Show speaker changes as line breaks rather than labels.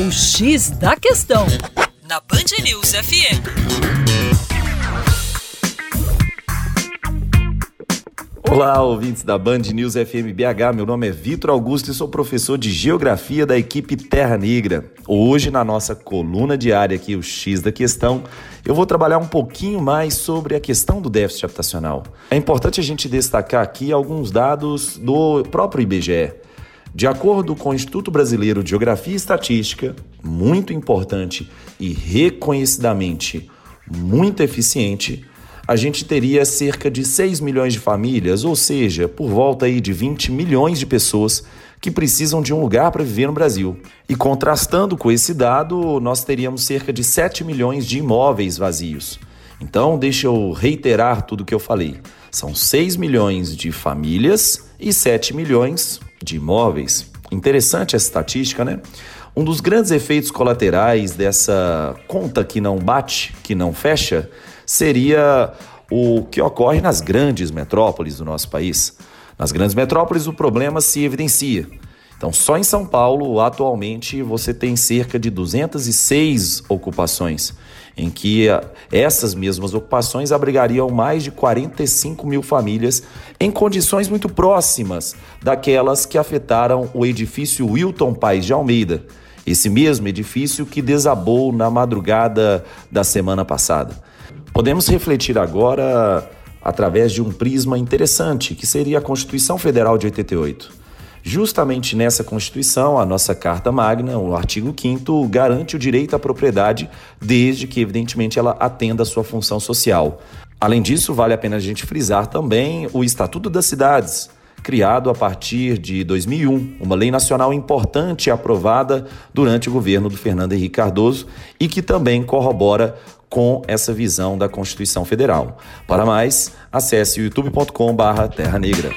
O X da Questão, na Band News FM.
Olá, ouvintes da Band News FM BH. Meu nome é Vitor Augusto e sou professor de Geografia da equipe Terra Negra. Hoje, na nossa coluna diária aqui, o X da Questão, eu vou trabalhar um pouquinho mais sobre a questão do déficit habitacional. É importante a gente destacar aqui alguns dados do próprio IBGE. De acordo com o Instituto Brasileiro de Geografia e Estatística, muito importante e reconhecidamente muito eficiente, a gente teria cerca de 6 milhões de famílias, ou seja, por volta aí de 20 milhões de pessoas que precisam de um lugar para viver no Brasil. E contrastando com esse dado, nós teríamos cerca de 7 milhões de imóveis vazios. Então, deixa eu reiterar tudo o que eu falei. São 6 milhões de famílias e 7 milhões de imóveis. Interessante essa estatística, né? Um dos grandes efeitos colaterais dessa conta que não bate, que não fecha, seria o que ocorre nas grandes metrópoles do nosso país. Nas grandes metrópoles, o problema se evidencia. Então, só em São Paulo, atualmente, você tem cerca de 206 ocupações, em que eh, essas mesmas ocupações abrigariam mais de 45 mil famílias em condições muito próximas daquelas que afetaram o edifício Wilton Pais de Almeida, esse mesmo edifício que desabou na madrugada da semana passada. Podemos refletir agora através de um prisma interessante, que seria a Constituição Federal de 88. Justamente nessa Constituição, a nossa Carta Magna, o artigo 5 garante o direito à propriedade, desde que, evidentemente, ela atenda a sua função social. Além disso, vale a pena a gente frisar também o Estatuto das Cidades, criado a partir de 2001, uma lei nacional importante aprovada durante o governo do Fernando Henrique Cardoso e que também corrobora com essa visão da Constituição Federal. Para mais, acesse youtube.com/terra negra.